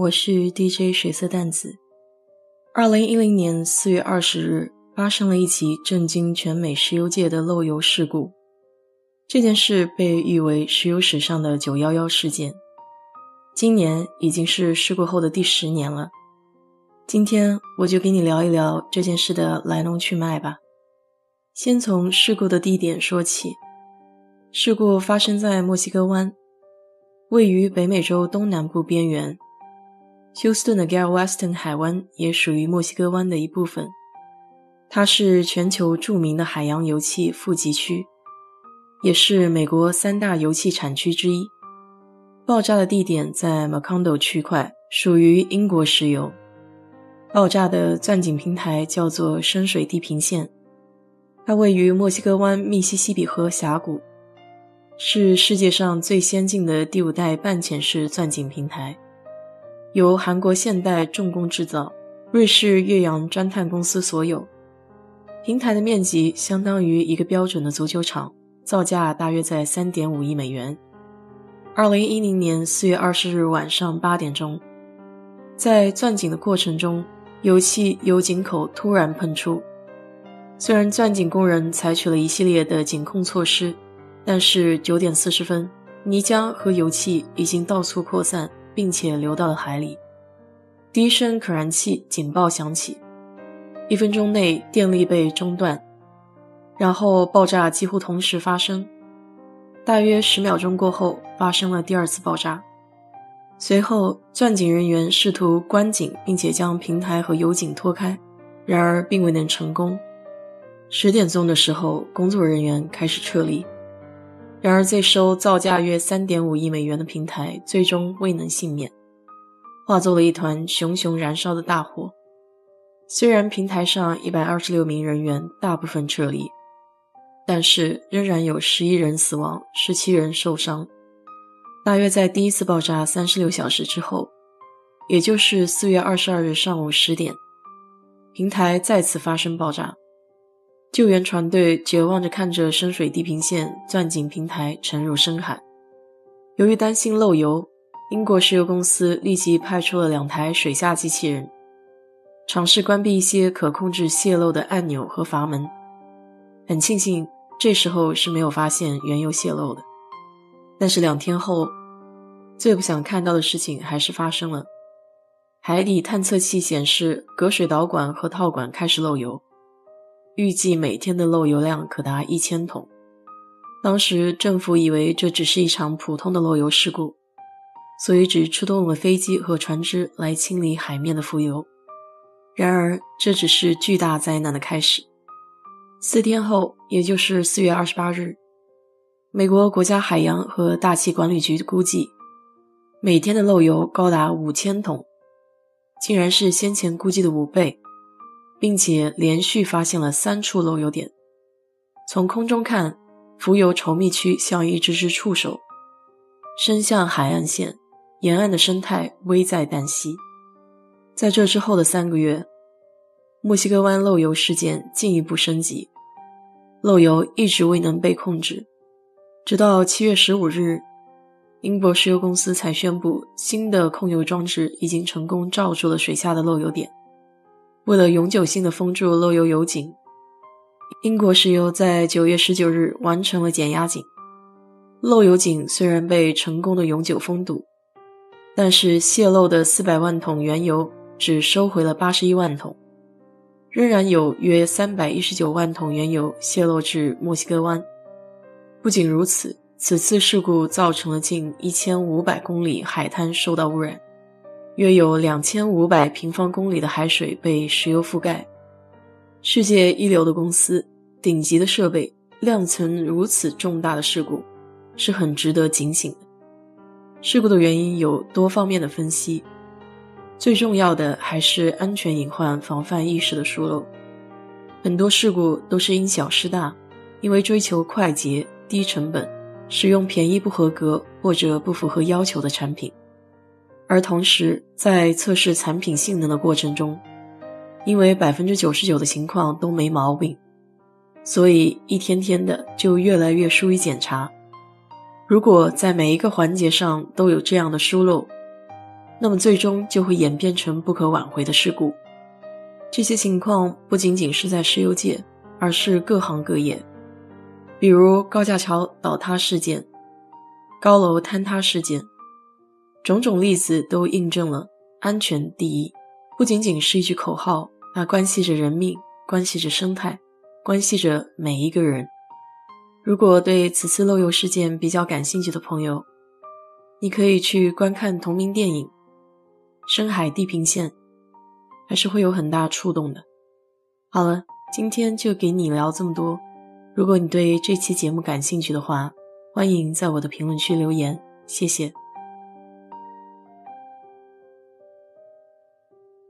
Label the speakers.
Speaker 1: 我是 DJ 水色淡子。二零一零年四月二十日，发生了一起震惊全美石油界的漏油事故。这件事被誉为石油史上的“九幺幺”事件。今年已经是事故后的第十年了。今天我就给你聊一聊这件事的来龙去脉吧。先从事故的地点说起。事故发生在墨西哥湾，位于北美洲东南部边缘。休斯顿的 Galveston 海湾也属于墨西哥湾的一部分，它是全球著名的海洋油气富集区，也是美国三大油气产区之一。爆炸的地点在 Macondo 区块，属于英国石油。爆炸的钻井平台叫做深水地平线，它位于墨西哥湾密西西比河峡谷，是世界上最先进的第五代半潜式钻井平台。由韩国现代重工制造、瑞士岳阳钻探公司所有。平台的面积相当于一个标准的足球场，造价大约在三点五亿美元。二零一零年四月二十日晚上八点钟，在钻井的过程中，油气由井口突然喷出。虽然钻井工人采取了一系列的紧控措施，但是九点四十分，泥浆和油气已经到处扩散。并且流到了海里。第一声可燃气警报响起，一分钟内电力被中断，然后爆炸几乎同时发生。大约十秒钟过后，发生了第二次爆炸。随后，钻井人员试图关井，并且将平台和油井拖开，然而并未能成功。十点钟的时候，工作人员开始撤离。然而，这艘造价约三点五亿美元的平台最终未能幸免，化作了一团熊熊燃烧的大火。虽然平台上一百二十六名人员大部分撤离，但是仍然有十一人死亡，十七人受伤。大约在第一次爆炸三十六小时之后，也就是四月二十二日上午十点，平台再次发生爆炸。救援船队绝望着看着深水地平线钻井平台沉入深海。由于担心漏油，英国石油公司立即派出了两台水下机器人，尝试关闭一些可控制泄漏的按钮和阀门。很庆幸，这时候是没有发现原油泄漏的。但是两天后，最不想看到的事情还是发生了。海底探测器显示，隔水导管和套管开始漏油。预计每天的漏油量可达一千桶。当时政府以为这只是一场普通的漏油事故，所以只出动了飞机和船只来清理海面的浮油。然而，这只是巨大灾难的开始。四天后，也就是四月二十八日，美国国家海洋和大气管理局估计，每天的漏油高达五千桶，竟然是先前估计的五倍。并且连续发现了三处漏油点。从空中看，浮油稠密区像一只只触手，伸向海岸线，沿岸的生态危在旦夕。在这之后的三个月，墨西哥湾漏油事件进一步升级，漏油一直未能被控制，直到七月十五日，英国石油公司才宣布新的控油装置已经成功罩住了水下的漏油点。为了永久性的封住漏油油井，英国石油在九月十九日完成了减压井。漏油井虽然被成功的永久封堵，但是泄漏的四百万桶原油只收回了八十一万桶，仍然有约三百一十九万桶原油泄漏至墨西哥湾。不仅如此，此次事故造成了近一千五百公里海滩受到污染。约有两千五百平方公里的海水被石油覆盖。世界一流的公司、顶级的设备酿成如此重大的事故，是很值得警醒的。事故的原因有多方面的分析，最重要的还是安全隐患防范意识的疏漏。很多事故都是因小失大，因为追求快捷、低成本，使用便宜不合格或者不符合要求的产品，而同时在测试产品性能的过程中，因为百分之九十九的情况都没毛病，所以一天天的就越来越疏于检查。如果在每一个环节上都有这样的疏漏，那么最终就会演变成不可挽回的事故。这些情况不仅仅是在石油界，而是各行各业，比如高架桥倒塌事件、高楼坍塌事件，种种例子都印证了“安全第一”不仅仅是一句口号，它关系着人命，关系着生态，关系着每一个人。如果对此次漏油事件比较感兴趣的朋友，你可以去观看同名电影《深海地平线》，还是会有很大触动的。好了，今天就给你聊这么多。如果你对这期节目感兴趣的话，欢迎在我的评论区留言，谢谢。